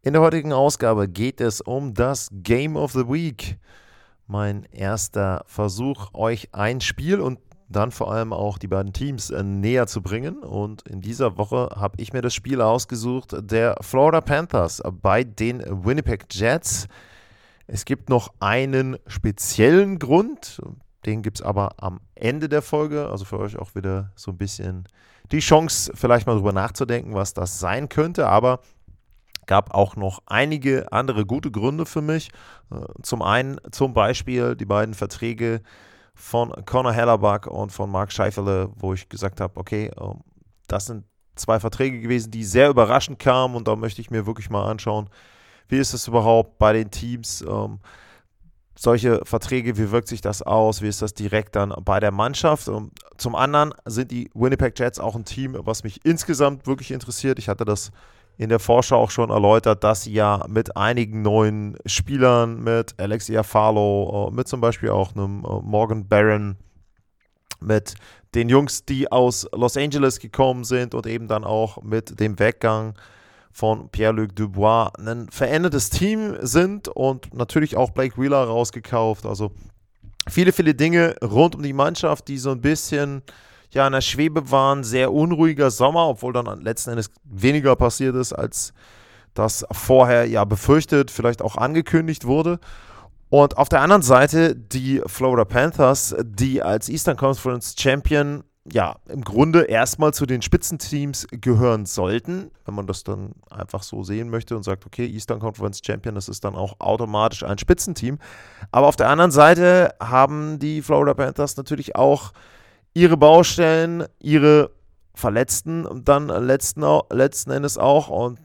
In der heutigen Ausgabe geht es um das Game of the Week. Mein erster Versuch, euch ein Spiel und dann vor allem auch die beiden Teams äh, näher zu bringen. Und in dieser Woche habe ich mir das Spiel ausgesucht der Florida Panthers bei den Winnipeg Jets. Es gibt noch einen speziellen Grund, den gibt es aber am Ende der Folge. Also für euch auch wieder so ein bisschen die Chance, vielleicht mal drüber nachzudenken, was das sein könnte. Aber gab auch noch einige andere gute Gründe für mich. Äh, zum einen zum Beispiel die beiden Verträge von Conor Hellerback und von Mark Scheifele, wo ich gesagt habe, okay, ähm, das sind zwei Verträge gewesen, die sehr überraschend kamen und da möchte ich mir wirklich mal anschauen, wie ist es überhaupt bei den Teams, ähm, solche Verträge, wie wirkt sich das aus, wie ist das direkt dann bei der Mannschaft. Und zum anderen sind die Winnipeg Jets auch ein Team, was mich insgesamt wirklich interessiert. Ich hatte das in der Vorschau auch schon erläutert, dass sie ja mit einigen neuen Spielern, mit Alexia Farlow, äh, mit zum Beispiel auch einem äh, Morgan Barron, mit den Jungs, die aus Los Angeles gekommen sind und eben dann auch mit dem Weggang von Pierre-Luc Dubois ein verändertes Team sind und natürlich auch Blake Wheeler rausgekauft. Also viele, viele Dinge rund um die Mannschaft, die so ein bisschen ja in der Schwebe waren. Sehr unruhiger Sommer, obwohl dann letzten Endes weniger passiert ist, als das vorher ja befürchtet, vielleicht auch angekündigt wurde. Und auf der anderen Seite die Florida Panthers, die als Eastern Conference Champion ja, im Grunde erstmal zu den Spitzenteams gehören sollten, wenn man das dann einfach so sehen möchte und sagt, okay, Eastern Conference Champion, das ist dann auch automatisch ein Spitzenteam. Aber auf der anderen Seite haben die Florida Panthers natürlich auch ihre Baustellen, ihre Verletzten und dann letzten, letzten Endes auch. Und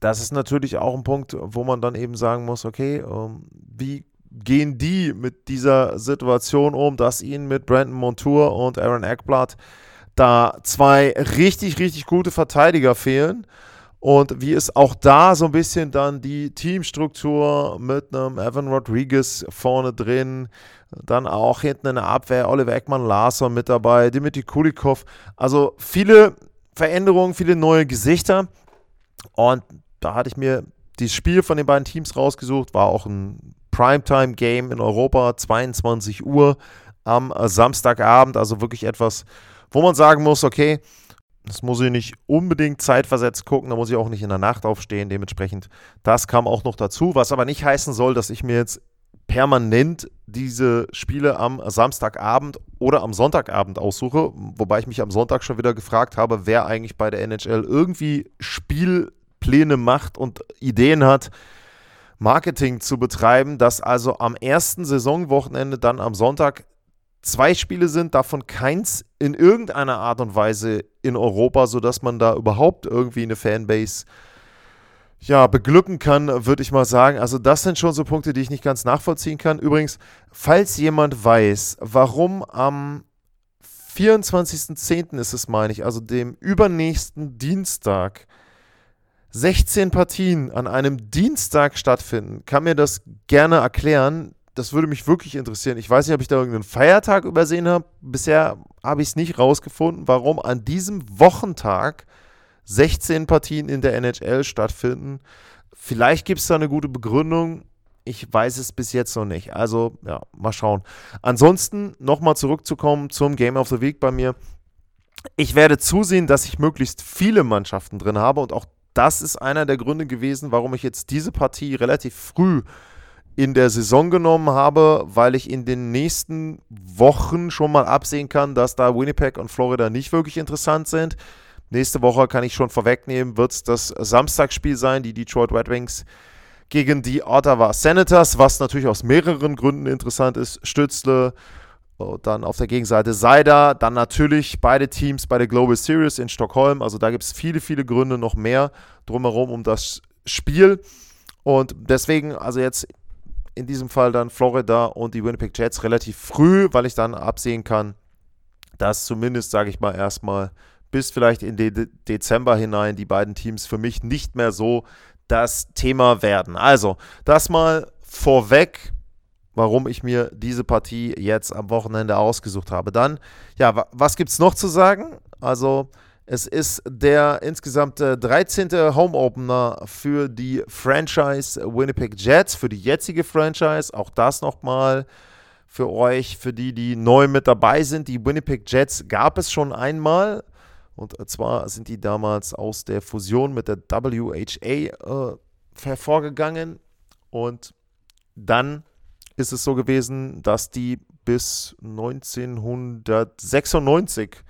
das ist natürlich auch ein Punkt, wo man dann eben sagen muss, okay, ähm, wie gehen die mit dieser Situation um, dass ihnen mit Brandon Montour und Aaron Eckblatt da zwei richtig, richtig gute Verteidiger fehlen. Und wie ist auch da so ein bisschen dann die Teamstruktur mit einem Evan Rodriguez vorne drin, dann auch hinten in der Abwehr Oliver Eckmann Larsson mit dabei, Dimitri Kulikov. Also viele Veränderungen, viele neue Gesichter. Und da hatte ich mir das Spiel von den beiden Teams rausgesucht, war auch ein Primetime-Game in Europa, 22 Uhr am Samstagabend. Also wirklich etwas, wo man sagen muss, okay, das muss ich nicht unbedingt zeitversetzt gucken, da muss ich auch nicht in der Nacht aufstehen. Dementsprechend, das kam auch noch dazu, was aber nicht heißen soll, dass ich mir jetzt permanent diese Spiele am Samstagabend oder am Sonntagabend aussuche, wobei ich mich am Sonntag schon wieder gefragt habe, wer eigentlich bei der NHL irgendwie Spielpläne macht und Ideen hat, Marketing zu betreiben, dass also am ersten Saisonwochenende dann am Sonntag zwei Spiele sind, davon keins in irgendeiner Art und Weise in Europa, sodass man da überhaupt irgendwie eine Fanbase ja, beglücken kann, würde ich mal sagen. Also das sind schon so Punkte, die ich nicht ganz nachvollziehen kann. Übrigens, falls jemand weiß, warum am 24.10. ist es, meine ich, also dem übernächsten Dienstag, 16 Partien an einem Dienstag stattfinden, kann mir das gerne erklären. Das würde mich wirklich interessieren. Ich weiß nicht, ob ich da irgendeinen Feiertag übersehen habe. Bisher habe ich es nicht rausgefunden, warum an diesem Wochentag 16 Partien in der NHL stattfinden. Vielleicht gibt es da eine gute Begründung. Ich weiß es bis jetzt noch nicht. Also, ja, mal schauen. Ansonsten nochmal zurückzukommen zum Game of the Week bei mir. Ich werde zusehen, dass ich möglichst viele Mannschaften drin habe und auch das ist einer der Gründe gewesen, warum ich jetzt diese Partie relativ früh in der Saison genommen habe, weil ich in den nächsten Wochen schon mal absehen kann, dass da Winnipeg und Florida nicht wirklich interessant sind. Nächste Woche kann ich schon vorwegnehmen, wird es das Samstagsspiel sein, die Detroit Red Wings gegen die Ottawa Senators, was natürlich aus mehreren Gründen interessant ist. Stützle, dann auf der Gegenseite Seider, dann natürlich beide Teams bei der Global Series in Stockholm. Also da gibt es viele, viele Gründe noch mehr drumherum um das Spiel. Und deswegen, also jetzt in diesem Fall dann Florida und die Winnipeg Jets relativ früh, weil ich dann absehen kann, dass zumindest, sage ich mal, erstmal bis vielleicht in den De Dezember hinein die beiden Teams für mich nicht mehr so das Thema werden. Also, das mal vorweg, warum ich mir diese Partie jetzt am Wochenende ausgesucht habe. Dann, ja, was gibt es noch zu sagen? Also, es ist der insgesamt 13. Home Opener für die Franchise Winnipeg Jets, für die jetzige Franchise. Auch das nochmal für euch, für die, die neu mit dabei sind. Die Winnipeg Jets gab es schon einmal. Und zwar sind die damals aus der Fusion mit der WHA äh, hervorgegangen. Und dann ist es so gewesen, dass die bis 1996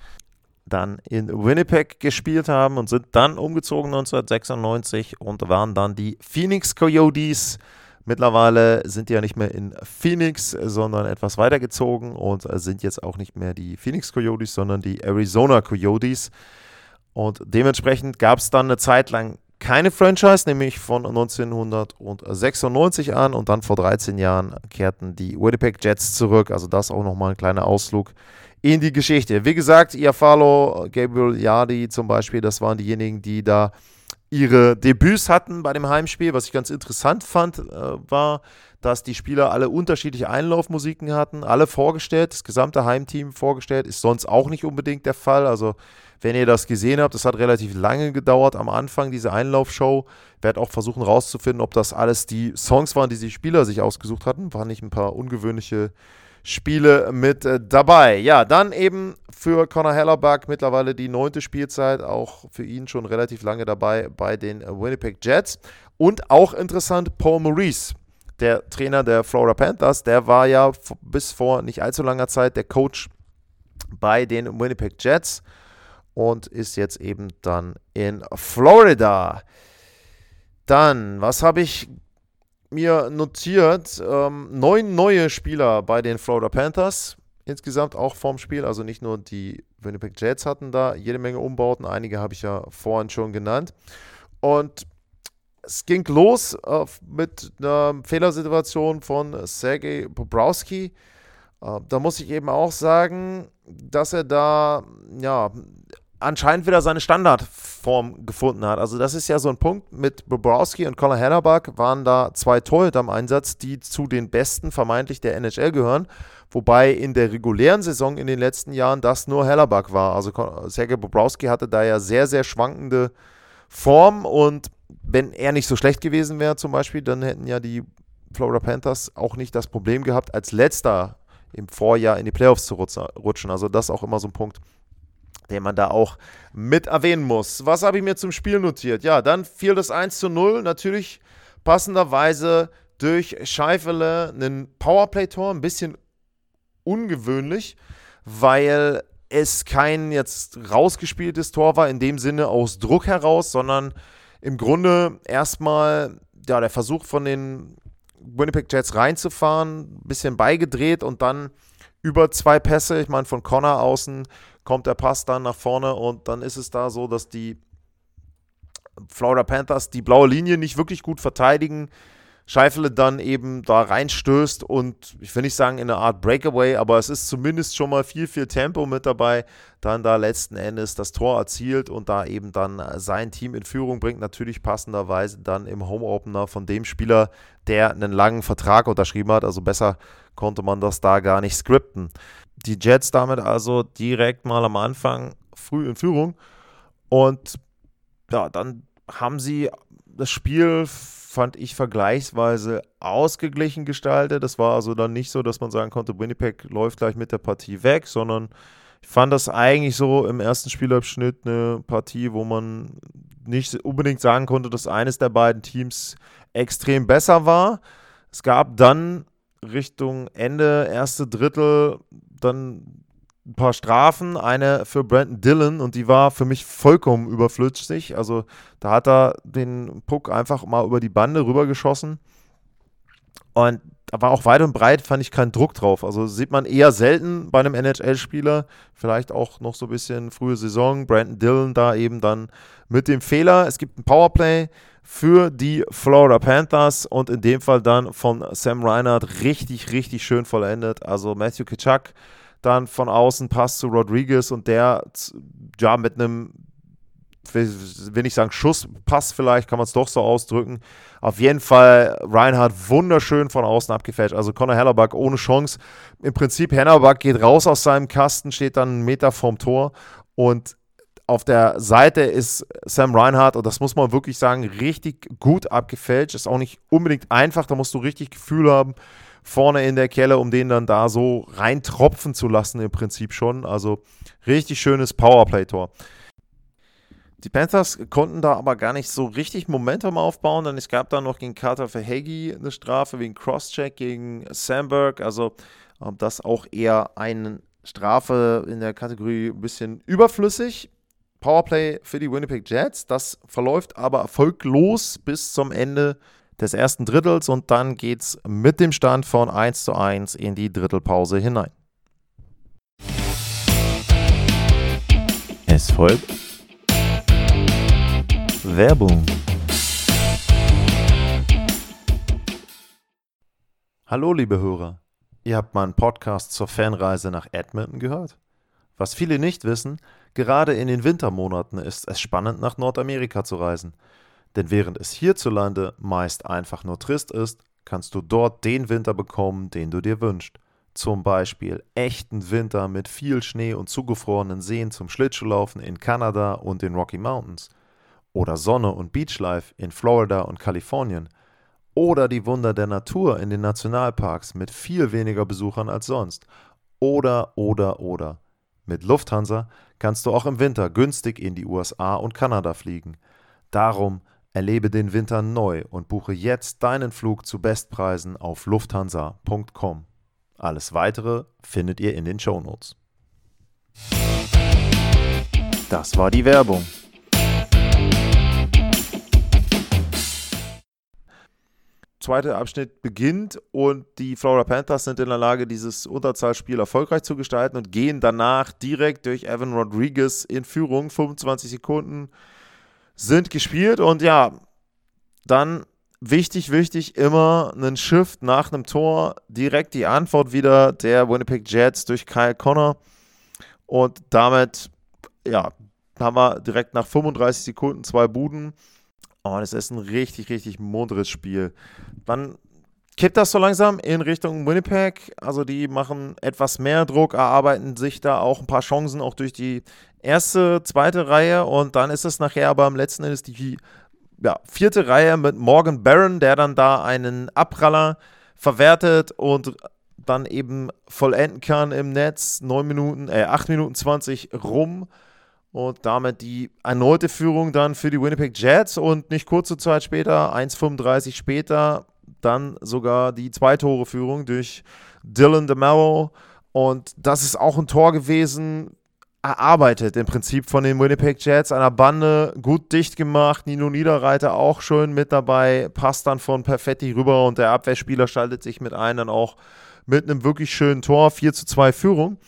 dann in Winnipeg gespielt haben und sind dann umgezogen 1996 und waren dann die Phoenix Coyotes. Mittlerweile sind die ja nicht mehr in Phoenix, sondern etwas weitergezogen und sind jetzt auch nicht mehr die Phoenix Coyotes, sondern die Arizona Coyotes. Und dementsprechend gab es dann eine Zeit lang keine Franchise, nämlich von 1996 an und dann vor 13 Jahren kehrten die Winnipeg Jets zurück. Also das auch nochmal ein kleiner Ausflug in die Geschichte. Wie gesagt, Iafalo, Gabriel Yardi zum Beispiel, das waren diejenigen, die da ihre Debüts hatten bei dem Heimspiel. Was ich ganz interessant fand, äh, war, dass die Spieler alle unterschiedliche Einlaufmusiken hatten, alle vorgestellt, das gesamte Heimteam vorgestellt, ist sonst auch nicht unbedingt der Fall. Also, wenn ihr das gesehen habt, das hat relativ lange gedauert am Anfang, diese Einlaufshow. Ich werde auch versuchen rauszufinden, ob das alles die Songs waren, die die Spieler sich ausgesucht hatten. Waren nicht ein paar ungewöhnliche Spiele mit äh, dabei. Ja, dann eben für Conor Hellerback mittlerweile die neunte Spielzeit, auch für ihn schon relativ lange dabei bei den Winnipeg Jets. Und auch interessant, Paul Maurice, der Trainer der Florida Panthers, der war ja bis vor nicht allzu langer Zeit der Coach bei den Winnipeg Jets und ist jetzt eben dann in Florida. Dann, was habe ich mir notiert, ähm, neun neue Spieler bei den Florida Panthers. Insgesamt auch vorm Spiel, also nicht nur die Winnipeg Jets hatten da jede Menge Umbauten, einige habe ich ja vorhin schon genannt. Und es ging los äh, mit einer Fehlersituation von Sergei Bobrowski. Äh, da muss ich eben auch sagen, dass er da ja anscheinend wieder seine Standardform gefunden hat. Also das ist ja so ein Punkt. Mit Bobrowski und Colin Hellerback waren da zwei Torhüter im Einsatz, die zu den besten vermeintlich der NHL gehören. Wobei in der regulären Saison in den letzten Jahren das nur Hellerback war. Also Sergei Bobrowski hatte da ja sehr, sehr schwankende Form und wenn er nicht so schlecht gewesen wäre zum Beispiel, dann hätten ja die Florida Panthers auch nicht das Problem gehabt, als letzter im Vorjahr in die Playoffs zu rutschen. Also das ist auch immer so ein Punkt, den man da auch mit erwähnen muss. Was habe ich mir zum Spiel notiert? Ja, dann fiel das 1 zu 0. Natürlich passenderweise durch Scheifele ein Powerplay-Tor, ein bisschen ungewöhnlich, weil es kein jetzt rausgespieltes Tor war, in dem Sinne aus Druck heraus, sondern im Grunde erstmal ja, der Versuch von den Winnipeg Jets reinzufahren, ein bisschen beigedreht und dann über zwei Pässe, ich meine von Connor außen kommt der Pass dann nach vorne und dann ist es da so, dass die Florida Panthers die blaue Linie nicht wirklich gut verteidigen. Scheifele dann eben da reinstößt und ich will nicht sagen in eine Art Breakaway, aber es ist zumindest schon mal viel, viel Tempo mit dabei, dann da letzten Endes das Tor erzielt und da eben dann sein Team in Führung bringt, natürlich passenderweise dann im Home Opener von dem Spieler, der einen langen Vertrag unterschrieben hat, also besser konnte man das da gar nicht skripten. Die Jets damit also direkt mal am Anfang früh in Führung. Und ja, dann haben sie das Spiel, fand ich, vergleichsweise ausgeglichen gestaltet. Das war also dann nicht so, dass man sagen konnte, Winnipeg läuft gleich mit der Partie weg, sondern ich fand das eigentlich so im ersten Spielabschnitt eine Partie, wo man nicht unbedingt sagen konnte, dass eines der beiden Teams extrem besser war. Es gab dann Richtung Ende, erste Drittel, dann ein paar Strafen, eine für Brandon Dillon und die war für mich vollkommen überflüssig. Also da hat er den Puck einfach mal über die Bande rübergeschossen und da war auch weit und breit, fand ich keinen Druck drauf. Also sieht man eher selten bei einem NHL-Spieler, vielleicht auch noch so ein bisschen frühe Saison, Brandon Dillon da eben dann mit dem Fehler. Es gibt ein Powerplay, für die Florida Panthers und in dem Fall dann von Sam Reinhardt richtig, richtig schön vollendet. Also Matthew Kitschak dann von außen passt zu Rodriguez und der ja mit einem will ich sagen Schusspass vielleicht, kann man es doch so ausdrücken. Auf jeden Fall Reinhardt wunderschön von außen abgefälscht. Also Conor Hellerback ohne Chance. Im Prinzip Hellerback geht raus aus seinem Kasten, steht dann einen Meter vorm Tor und auf der Seite ist Sam Reinhardt, und das muss man wirklich sagen, richtig gut abgefälscht. Ist auch nicht unbedingt einfach, da musst du richtig Gefühl haben, vorne in der Kelle, um den dann da so reintropfen zu lassen, im Prinzip schon. Also richtig schönes Powerplay-Tor. Die Panthers konnten da aber gar nicht so richtig Momentum aufbauen, denn es gab dann noch gegen Carter Verhegi eine Strafe wegen Crosscheck gegen Sandberg. Also ähm, das auch eher eine Strafe in der Kategorie ein bisschen überflüssig. Powerplay für die Winnipeg Jets. Das verläuft aber erfolglos bis zum Ende des ersten Drittels und dann geht es mit dem Stand von 1 zu 1 in die Drittelpause hinein. Es folgt Werbung. Hallo liebe Hörer, ihr habt meinen Podcast zur Fanreise nach Edmonton gehört? Was viele nicht wissen, gerade in den Wintermonaten ist es spannend nach Nordamerika zu reisen – denn während es hierzulande meist einfach nur trist ist, kannst du dort den Winter bekommen, den du dir wünschst. Zum Beispiel echten Winter mit viel Schnee und zugefrorenen Seen zum Schlittschuhlaufen in Kanada und den Rocky Mountains. Oder Sonne und Beachlife in Florida und Kalifornien. Oder die Wunder der Natur in den Nationalparks mit viel weniger Besuchern als sonst. Oder, oder, oder. Mit Lufthansa kannst du auch im Winter günstig in die USA und Kanada fliegen. Darum Erlebe den Winter neu und buche jetzt deinen Flug zu Bestpreisen auf lufthansa.com. Alles weitere findet ihr in den Shownotes. Das war die Werbung. Zweiter Abschnitt beginnt und die Florida Panthers sind in der Lage, dieses Unterzahlspiel erfolgreich zu gestalten und gehen danach direkt durch Evan Rodriguez in Führung. 25 Sekunden sind gespielt und ja, dann wichtig, wichtig, immer einen Shift nach einem Tor. Direkt die Antwort wieder der Winnipeg Jets durch Kyle Connor. Und damit, ja, haben wir direkt nach 35 Sekunden zwei Buden. Und es ist ein richtig, richtig munteres Spiel. Dann kippt das so langsam in Richtung Winnipeg. Also die machen etwas mehr Druck, erarbeiten sich da auch ein paar Chancen, auch durch die erste, zweite Reihe. Und dann ist es nachher aber am letzten Endes die ja, vierte Reihe mit Morgan Barron, der dann da einen Abpraller verwertet und dann eben vollenden kann im Netz. 9 Minuten, äh, 8 Minuten 20 rum. Und damit die erneute Führung dann für die Winnipeg Jets und nicht kurze Zeit später, 1,35 später, dann sogar die Zwei-Tore-Führung durch Dylan DeMello. Und das ist auch ein Tor gewesen, erarbeitet im Prinzip von den Winnipeg Jets, einer Bande, gut dicht gemacht, Nino Niederreiter auch schön mit dabei, passt dann von Perfetti rüber und der Abwehrspieler schaltet sich mit ein, dann auch mit einem wirklich schönen Tor, 4 zu 2 Führung.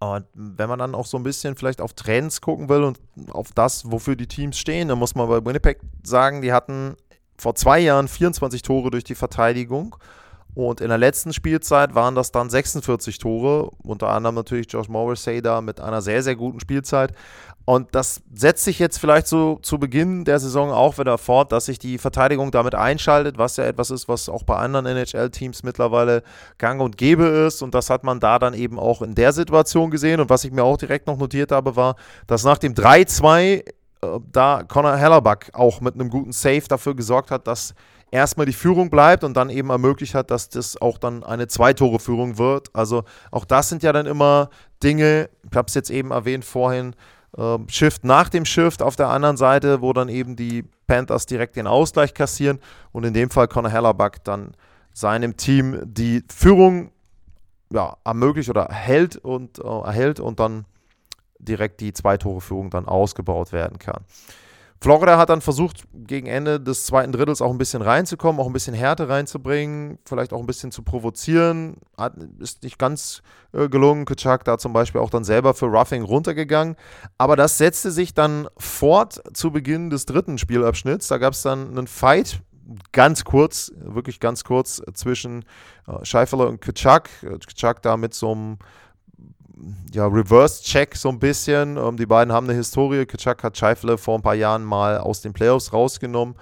Und wenn man dann auch so ein bisschen vielleicht auf Trends gucken will und auf das, wofür die Teams stehen, dann muss man bei Winnipeg sagen, die hatten vor zwei Jahren 24 Tore durch die Verteidigung. Und in der letzten Spielzeit waren das dann 46 Tore, unter anderem natürlich Josh Morrissey da mit einer sehr, sehr guten Spielzeit. Und das setzt sich jetzt vielleicht so zu Beginn der Saison auch wieder fort, dass sich die Verteidigung damit einschaltet, was ja etwas ist, was auch bei anderen NHL-Teams mittlerweile gang und gäbe ist. Und das hat man da dann eben auch in der Situation gesehen. Und was ich mir auch direkt noch notiert habe, war, dass nach dem 3-2 äh, da Connor Hellerback auch mit einem guten Save dafür gesorgt hat, dass erstmal die Führung bleibt und dann eben ermöglicht hat, dass das auch dann eine Zwei-Tore-Führung wird. Also auch das sind ja dann immer Dinge, ich habe es jetzt eben erwähnt vorhin, äh, Shift nach dem Shift auf der anderen Seite, wo dann eben die Panthers direkt den Ausgleich kassieren und in dem Fall Connor Hellerback dann seinem Team die Führung ja, ermöglicht oder hält und äh, erhält und dann direkt die Zwei-Tore-Führung dann ausgebaut werden kann. Florida hat dann versucht, gegen Ende des zweiten Drittels auch ein bisschen reinzukommen, auch ein bisschen Härte reinzubringen, vielleicht auch ein bisschen zu provozieren. Hat, ist nicht ganz äh, gelungen. Kachak da zum Beispiel auch dann selber für Roughing runtergegangen. Aber das setzte sich dann fort zu Beginn des dritten Spielabschnitts. Da gab es dann einen Fight, ganz kurz, wirklich ganz kurz zwischen äh, Scheifele und Kachak. Kachak da mit so einem ja, Reverse-Check so ein bisschen. Ähm, die beiden haben eine Historie. Kaczak hat Scheifele vor ein paar Jahren mal aus den Playoffs rausgenommen.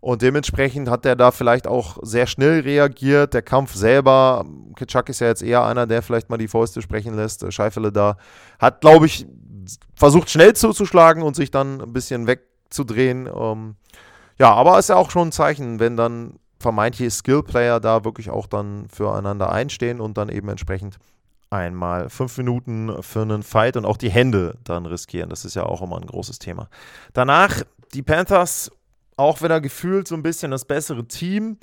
Und dementsprechend hat er da vielleicht auch sehr schnell reagiert. Der Kampf selber, Kaczak ist ja jetzt eher einer, der vielleicht mal die Fäuste sprechen lässt. Scheifele da hat, glaube ich, versucht schnell zuzuschlagen und sich dann ein bisschen wegzudrehen. Ähm, ja, aber ist ja auch schon ein Zeichen, wenn dann vermeintliche Skill-Player da wirklich auch dann füreinander einstehen und dann eben entsprechend einmal fünf Minuten für einen Fight und auch die Hände dann riskieren. Das ist ja auch immer ein großes Thema. Danach die Panthers auch wieder gefühlt so ein bisschen das bessere Team,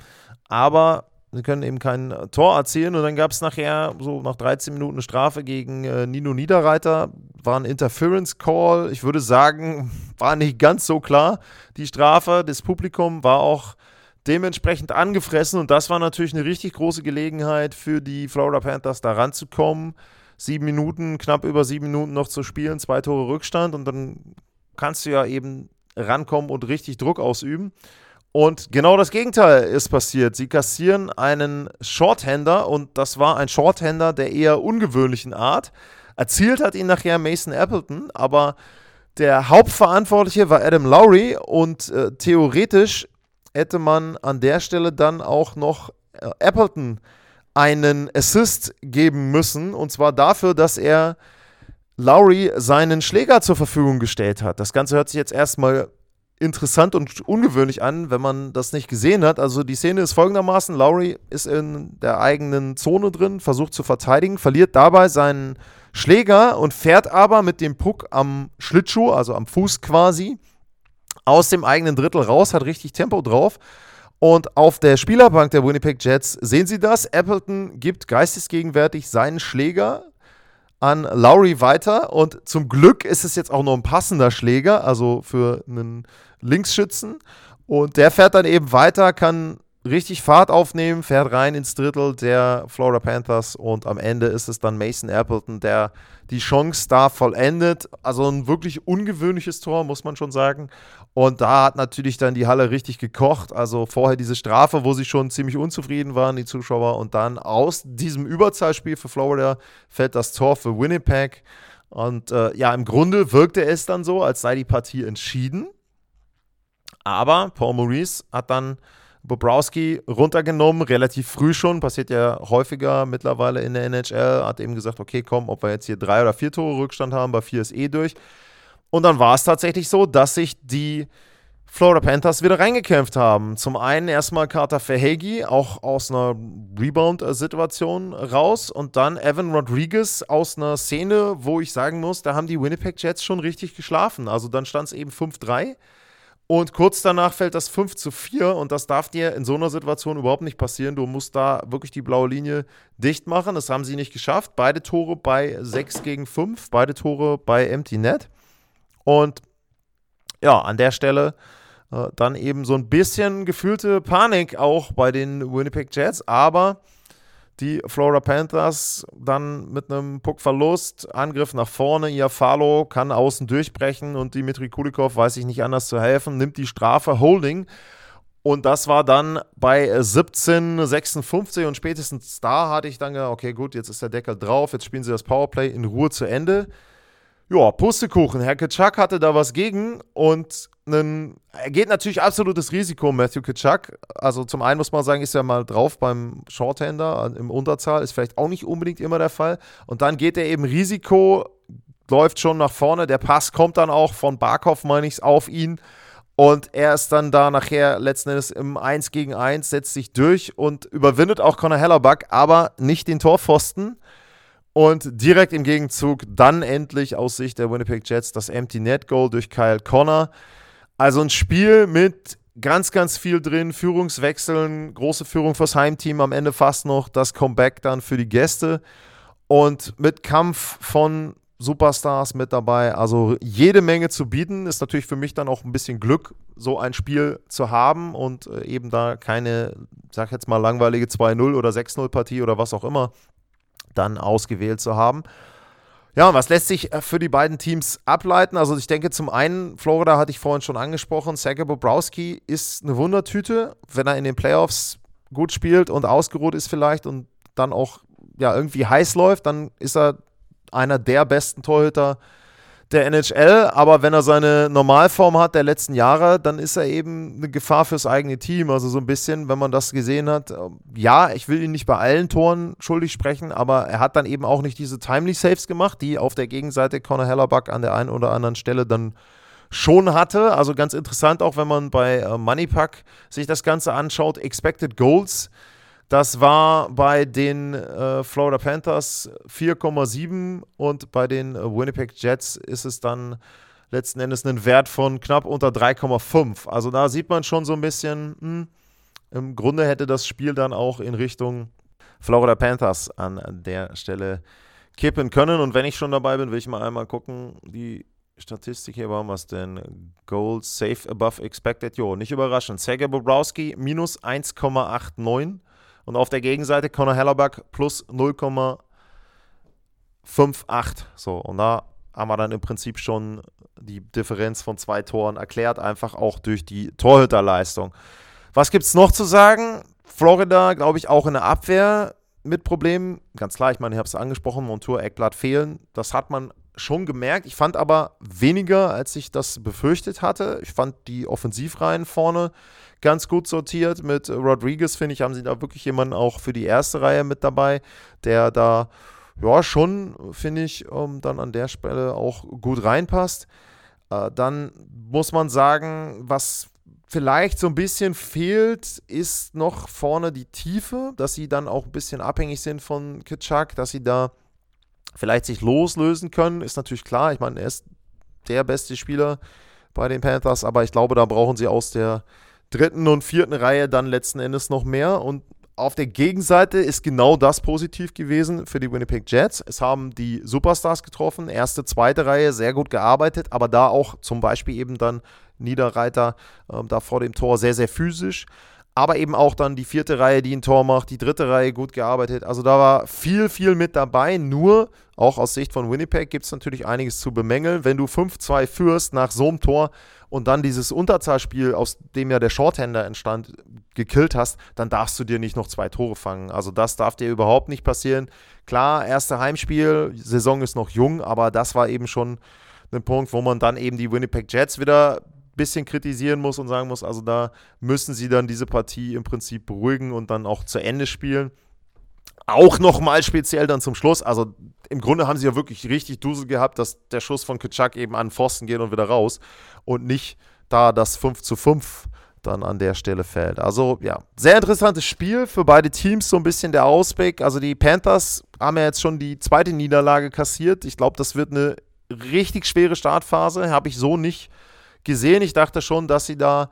aber sie können eben kein Tor erzielen. Und dann gab es nachher so nach 13 Minuten eine Strafe gegen äh, Nino Niederreiter. War ein Interference Call. Ich würde sagen, war nicht ganz so klar. Die Strafe des Publikums war auch dementsprechend angefressen und das war natürlich eine richtig große Gelegenheit für die Florida Panthers da ranzukommen. Sieben Minuten, knapp über sieben Minuten noch zu spielen, zwei Tore Rückstand und dann kannst du ja eben rankommen und richtig Druck ausüben. Und genau das Gegenteil ist passiert. Sie kassieren einen Shorthander und das war ein Shorthander der eher ungewöhnlichen Art. Erzielt hat ihn nachher Mason Appleton, aber der Hauptverantwortliche war Adam Lowry und äh, theoretisch hätte man an der Stelle dann auch noch äh, Appleton einen Assist geben müssen. Und zwar dafür, dass er Lowry seinen Schläger zur Verfügung gestellt hat. Das Ganze hört sich jetzt erstmal interessant und ungewöhnlich an, wenn man das nicht gesehen hat. Also die Szene ist folgendermaßen, Lowry ist in der eigenen Zone drin, versucht zu verteidigen, verliert dabei seinen Schläger und fährt aber mit dem Puck am Schlittschuh, also am Fuß quasi, aus dem eigenen Drittel raus, hat richtig Tempo drauf. Und auf der Spielerbank der Winnipeg Jets sehen Sie das. Appleton gibt geistesgegenwärtig seinen Schläger an Lowry weiter. Und zum Glück ist es jetzt auch noch ein passender Schläger, also für einen Linksschützen. Und der fährt dann eben weiter, kann richtig Fahrt aufnehmen, fährt rein ins Drittel der Florida Panthers und am Ende ist es dann Mason Appleton, der die Chance da vollendet. Also ein wirklich ungewöhnliches Tor, muss man schon sagen. Und da hat natürlich dann die Halle richtig gekocht. Also vorher diese Strafe, wo sie schon ziemlich unzufrieden waren, die Zuschauer. Und dann aus diesem Überzahlspiel für Florida fällt das Tor für Winnipeg. Und äh, ja, im Grunde wirkte es dann so, als sei die Partie entschieden. Aber Paul Maurice hat dann Bobrowski runtergenommen, relativ früh schon, passiert ja häufiger mittlerweile in der NHL, hat eben gesagt, okay, komm, ob wir jetzt hier drei oder vier Tore Rückstand haben, bei vier ist eh durch. Und dann war es tatsächlich so, dass sich die Florida Panthers wieder reingekämpft haben. Zum einen erstmal Carter Verhegi, auch aus einer Rebound-Situation raus. Und dann Evan Rodriguez aus einer Szene, wo ich sagen muss, da haben die Winnipeg Jets schon richtig geschlafen. Also dann stand es eben 5-3. Und kurz danach fällt das 5 zu 4 und das darf dir in so einer Situation überhaupt nicht passieren. Du musst da wirklich die blaue Linie dicht machen. Das haben sie nicht geschafft. Beide Tore bei 6 gegen 5, beide Tore bei Empty Net. Und ja, an der Stelle äh, dann eben so ein bisschen gefühlte Panik auch bei den Winnipeg Jets, aber die Florida Panthers dann mit einem Puckverlust, Angriff nach vorne, Iafalo kann außen durchbrechen und Dimitri Kulikov weiß sich nicht anders zu helfen, nimmt die Strafe, Holding. Und das war dann bei 17,56 und spätestens da hatte ich dann gedacht, okay, gut, jetzt ist der Deckel drauf, jetzt spielen sie das Powerplay in Ruhe zu Ende. Ja, Pustekuchen. Herr Kitschak hatte da was gegen und einen, er geht natürlich absolutes Risiko, Matthew Kitschak. Also zum einen muss man sagen, ist er mal drauf beim Shorthander im Unterzahl, ist vielleicht auch nicht unbedingt immer der Fall. Und dann geht er eben Risiko, läuft schon nach vorne. Der Pass kommt dann auch von Barkov, meine ich, auf ihn. Und er ist dann da nachher letzten Endes im 1 gegen 1, setzt sich durch und überwindet auch Conor Hellerback, aber nicht den Torpfosten. Und direkt im Gegenzug dann endlich aus Sicht der Winnipeg Jets das Empty Net Goal durch Kyle Connor. Also ein Spiel mit ganz, ganz viel drin, Führungswechseln, große Führung fürs Heimteam, am Ende fast noch das Comeback dann für die Gäste und mit Kampf von Superstars mit dabei. Also jede Menge zu bieten. Ist natürlich für mich dann auch ein bisschen Glück, so ein Spiel zu haben und äh, eben da keine, sag jetzt mal, langweilige 2-0 oder 6-0-Partie oder was auch immer dann ausgewählt zu haben. Ja, was lässt sich äh, für die beiden Teams ableiten? Also ich denke zum einen, Florida hatte ich vorhin schon angesprochen, Sergej Bobrowski ist eine Wundertüte, wenn er in den Playoffs gut spielt und ausgeruht ist vielleicht und dann auch ja, irgendwie heiß läuft, dann ist er einer der besten Torhüter der NHL, aber wenn er seine Normalform hat der letzten Jahre, dann ist er eben eine Gefahr fürs eigene Team. Also so ein bisschen, wenn man das gesehen hat, ja, ich will ihn nicht bei allen Toren schuldig sprechen, aber er hat dann eben auch nicht diese Timely Saves gemacht, die auf der Gegenseite Conor Hellerback an der einen oder anderen Stelle dann schon hatte. Also ganz interessant auch, wenn man bei äh, Moneypack sich das Ganze anschaut, Expected Goals das war bei den äh, Florida Panthers 4,7 und bei den Winnipeg Jets ist es dann letzten Endes ein Wert von knapp unter 3,5. Also da sieht man schon so ein bisschen, hm, im Grunde hätte das Spiel dann auch in Richtung Florida Panthers an der Stelle kippen können. Und wenn ich schon dabei bin, will ich mal einmal gucken, die Statistik hier war was denn? Goals safe above expected. Jo, nicht überraschend. Sergej Bobrowski minus 1,89 und auf der Gegenseite Conor Hellerback plus 0,58. So, und da haben wir dann im Prinzip schon die Differenz von zwei Toren erklärt, einfach auch durch die Torhüterleistung. Was gibt es noch zu sagen? Florida, glaube ich, auch in der Abwehr mit Problemen. Ganz klar, ich meine, ich habe es angesprochen, Montour, Eckblatt fehlen. Das hat man schon gemerkt. Ich fand aber weniger, als ich das befürchtet hatte. Ich fand die Offensivreihen vorne ganz gut sortiert. Mit Rodriguez, finde ich, haben sie da wirklich jemanden auch für die erste Reihe mit dabei, der da ja schon, finde ich, ähm, dann an der Stelle auch gut reinpasst. Äh, dann muss man sagen, was vielleicht so ein bisschen fehlt, ist noch vorne die Tiefe, dass sie dann auch ein bisschen abhängig sind von Kitschak, dass sie da vielleicht sich loslösen können, ist natürlich klar. Ich meine, er ist der beste Spieler bei den Panthers, aber ich glaube, da brauchen sie aus der dritten und vierten Reihe dann letzten Endes noch mehr. Und auf der Gegenseite ist genau das positiv gewesen für die Winnipeg Jets. Es haben die Superstars getroffen, erste, zweite Reihe sehr gut gearbeitet, aber da auch zum Beispiel eben dann Niederreiter äh, da vor dem Tor sehr, sehr physisch. Aber eben auch dann die vierte Reihe, die ein Tor macht, die dritte Reihe gut gearbeitet. Also da war viel, viel mit dabei. Nur, auch aus Sicht von Winnipeg, gibt es natürlich einiges zu bemängeln. Wenn du 5-2 führst nach so einem Tor, und dann dieses Unterzahlspiel, aus dem ja der Shorthander entstand, gekillt hast, dann darfst du dir nicht noch zwei Tore fangen. Also das darf dir überhaupt nicht passieren. Klar, erste Heimspiel, Saison ist noch jung, aber das war eben schon ein Punkt, wo man dann eben die Winnipeg Jets wieder bisschen kritisieren muss und sagen muss, also da müssen sie dann diese Partie im Prinzip beruhigen und dann auch zu Ende spielen. Auch nochmal speziell dann zum Schluss. Also im Grunde haben sie ja wirklich richtig Dusel gehabt, dass der Schuss von Kitschak eben an Pfosten geht und wieder raus und nicht da das 5 zu 5 dann an der Stelle fällt. Also ja, sehr interessantes Spiel für beide Teams, so ein bisschen der Ausblick. Also die Panthers haben ja jetzt schon die zweite Niederlage kassiert. Ich glaube, das wird eine richtig schwere Startphase. Habe ich so nicht gesehen. Ich dachte schon, dass sie da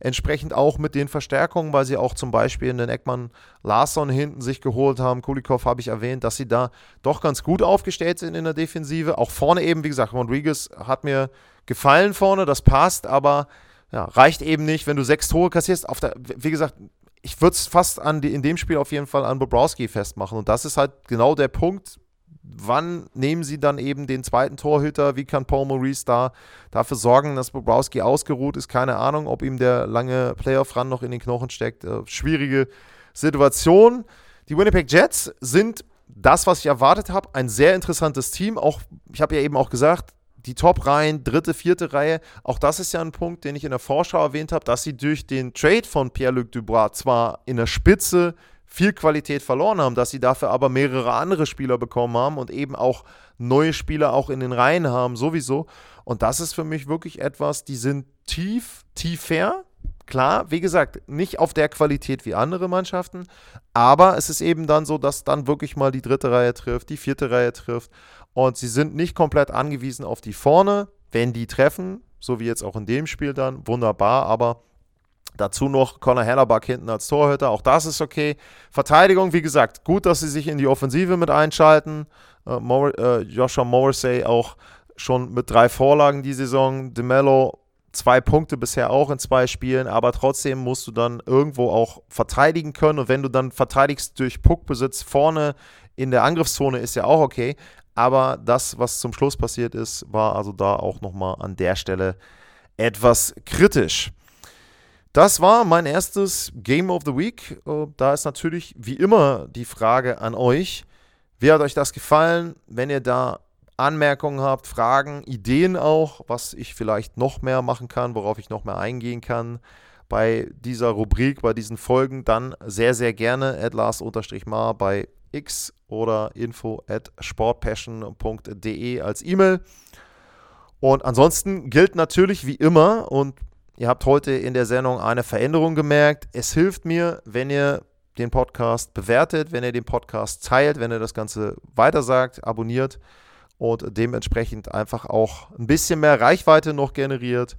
entsprechend auch mit den Verstärkungen, weil sie auch zum Beispiel in den Eckmann Larsson hinten sich geholt haben, Kulikov habe ich erwähnt, dass sie da doch ganz gut aufgestellt sind in der Defensive. Auch vorne eben, wie gesagt, Rodriguez hat mir gefallen vorne, das passt, aber ja, reicht eben nicht, wenn du sechs Tore kassierst. Der, wie gesagt, ich würde es fast an die, in dem Spiel auf jeden Fall an Bobrowski festmachen. Und das ist halt genau der Punkt, wann nehmen sie dann eben den zweiten Torhüter? Wie kann Paul Maurice da dafür sorgen, dass Bobrowski ausgeruht ist? Keine Ahnung, ob ihm der lange Playoff-Run noch in den Knochen steckt. Äh, schwierige Situation. Die Winnipeg Jets sind das, was ich erwartet habe, ein sehr interessantes Team. Auch, ich habe ja eben auch gesagt, die Top-Reihen, dritte, vierte Reihe, auch das ist ja ein Punkt, den ich in der Vorschau erwähnt habe, dass sie durch den Trade von Pierre-Luc Dubois zwar in der Spitze viel Qualität verloren haben, dass sie dafür aber mehrere andere Spieler bekommen haben und eben auch neue Spieler auch in den Reihen haben, sowieso. Und das ist für mich wirklich etwas, die sind tief, tiefer. Klar, wie gesagt, nicht auf der Qualität wie andere Mannschaften, aber es ist eben dann so, dass dann wirklich mal die dritte Reihe trifft, die vierte Reihe trifft und sie sind nicht komplett angewiesen auf die vorne, wenn die treffen, so wie jetzt auch in dem Spiel dann, wunderbar, aber Dazu noch Conor Hellerback hinten als Torhüter, auch das ist okay. Verteidigung, wie gesagt, gut, dass sie sich in die Offensive mit einschalten. äh, Mor äh, Joshua Morrissey auch schon mit drei Vorlagen die Saison. DeMello zwei Punkte bisher auch in zwei Spielen, aber trotzdem musst du dann irgendwo auch verteidigen können. Und wenn du dann verteidigst durch Puckbesitz vorne in der Angriffszone, ist ja auch okay. Aber das, was zum Schluss passiert ist, war also da auch nochmal an der Stelle etwas kritisch. Das war mein erstes Game of the Week. Äh, da ist natürlich wie immer die Frage an euch. Wie hat euch das gefallen? Wenn ihr da Anmerkungen habt, Fragen, Ideen auch, was ich vielleicht noch mehr machen kann, worauf ich noch mehr eingehen kann bei dieser Rubrik, bei diesen Folgen, dann sehr, sehr gerne at Lars-Mar bei X oder info at sportpassion.de als E-Mail. Und ansonsten gilt natürlich wie immer, und ihr habt heute in der Sendung eine Veränderung gemerkt, es hilft mir, wenn ihr den Podcast bewertet, wenn ihr den Podcast teilt, wenn ihr das Ganze weitersagt, abonniert und dementsprechend einfach auch ein bisschen mehr Reichweite noch generiert.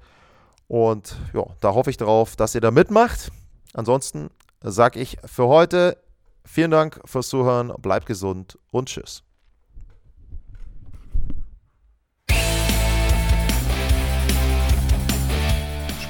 Und ja, da hoffe ich darauf, dass ihr da mitmacht. Ansonsten sage ich für heute vielen Dank fürs Zuhören, bleibt gesund und tschüss.